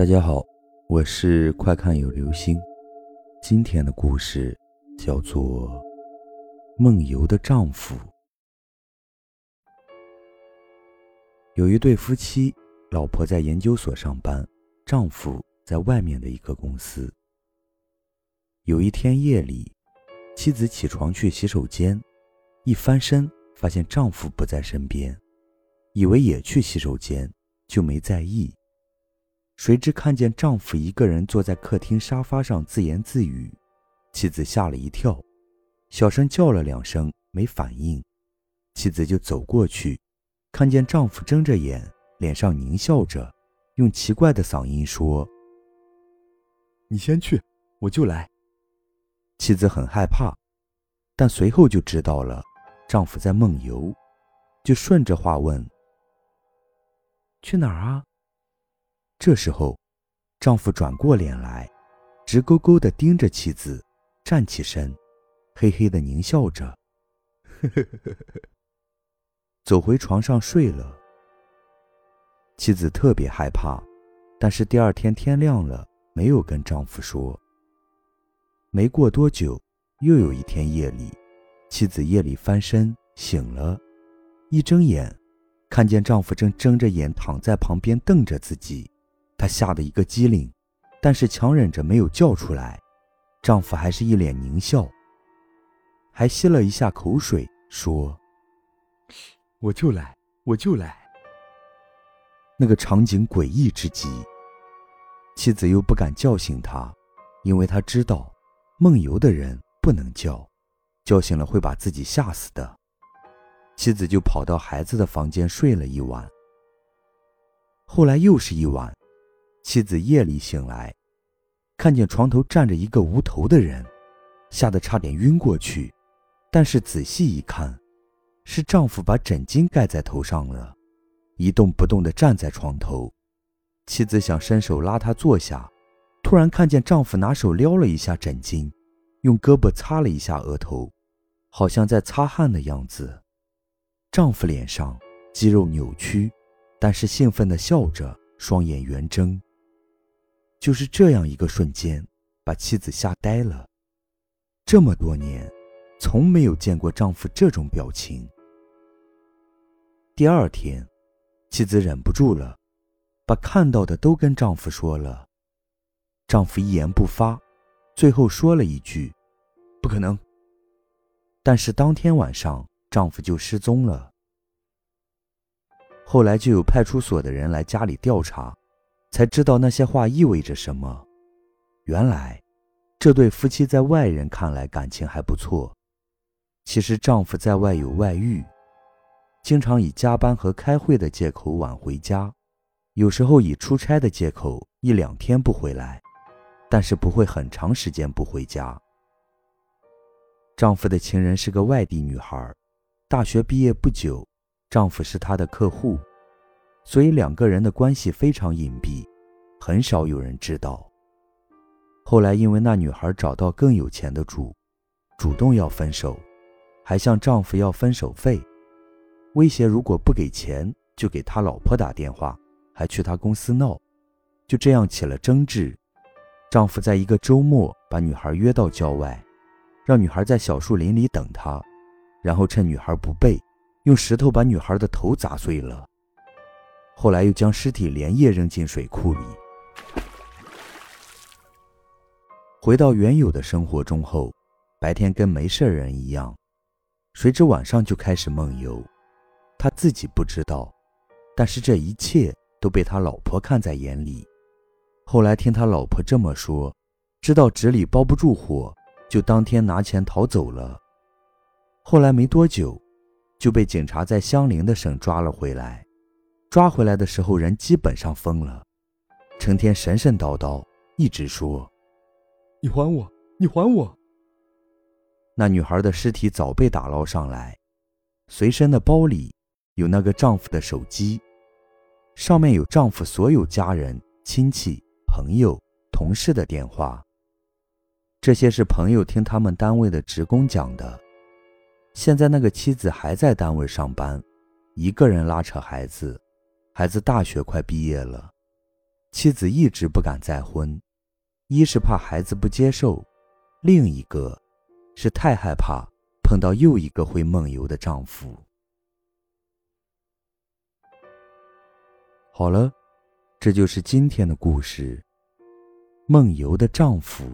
大家好，我是快看有流星。今天的故事叫做《梦游的丈夫》。有一对夫妻，老婆在研究所上班，丈夫在外面的一个公司。有一天夜里，妻子起床去洗手间，一翻身发现丈夫不在身边，以为也去洗手间，就没在意。谁知看见丈夫一个人坐在客厅沙发上自言自语，妻子吓了一跳，小声叫了两声没反应，妻子就走过去，看见丈夫睁着眼，脸上狞笑着，用奇怪的嗓音说：“你先去，我就来。”妻子很害怕，但随后就知道了丈夫在梦游，就顺着话问：“去哪儿啊？”这时候，丈夫转过脸来，直勾勾地盯着妻子，站起身，嘿嘿地狞笑着，呵呵呵呵呵，走回床上睡了。妻子特别害怕，但是第二天天亮了，没有跟丈夫说。没过多久，又有一天夜里，妻子夜里翻身醒了，一睁眼，看见丈夫正睁着眼躺在旁边瞪着自己。她吓得一个机灵，但是强忍着没有叫出来。丈夫还是一脸狞笑，还吸了一下口水，说：“我就来，我就来。”那个场景诡异之极。妻子又不敢叫醒他，因为他知道，梦游的人不能叫，叫醒了会把自己吓死的。妻子就跑到孩子的房间睡了一晚。后来又是一晚。妻子夜里醒来，看见床头站着一个无头的人，吓得差点晕过去。但是仔细一看，是丈夫把枕巾盖在头上了，一动不动地站在床头。妻子想伸手拉他坐下，突然看见丈夫拿手撩了一下枕巾，用胳膊擦了一下额头，好像在擦汗的样子。丈夫脸上肌肉扭曲，但是兴奋地笑着，双眼圆睁。就是这样一个瞬间，把妻子吓呆了。这么多年，从没有见过丈夫这种表情。第二天，妻子忍不住了，把看到的都跟丈夫说了。丈夫一言不发，最后说了一句：“不可能。”但是当天晚上，丈夫就失踪了。后来就有派出所的人来家里调查。才知道那些话意味着什么。原来，这对夫妻在外人看来感情还不错。其实，丈夫在外有外遇，经常以加班和开会的借口晚回家，有时候以出差的借口一两天不回来，但是不会很长时间不回家。丈夫的情人是个外地女孩，大学毕业不久，丈夫是她的客户。所以两个人的关系非常隐蔽，很少有人知道。后来因为那女孩找到更有钱的主，主动要分手，还向丈夫要分手费，威胁如果不给钱就给他老婆打电话，还去他公司闹，就这样起了争执。丈夫在一个周末把女孩约到郊外，让女孩在小树林里等他，然后趁女孩不备，用石头把女孩的头砸碎了。后来又将尸体连夜扔进水库里。回到原有的生活中后，白天跟没事人一样，谁知晚上就开始梦游。他自己不知道，但是这一切都被他老婆看在眼里。后来听他老婆这么说，知道纸里包不住火，就当天拿钱逃走了。后来没多久，就被警察在相邻的省抓了回来。抓回来的时候，人基本上疯了，成天神神叨叨，一直说：“你还我，你还我。”那女孩的尸体早被打捞上来，随身的包里有那个丈夫的手机，上面有丈夫所有家人、亲戚、朋友、同事的电话。这些是朋友听他们单位的职工讲的。现在那个妻子还在单位上班，一个人拉扯孩子。孩子大学快毕业了，妻子一直不敢再婚，一是怕孩子不接受，另一个是太害怕碰到又一个会梦游的丈夫。好了，这就是今天的故事。梦游的丈夫。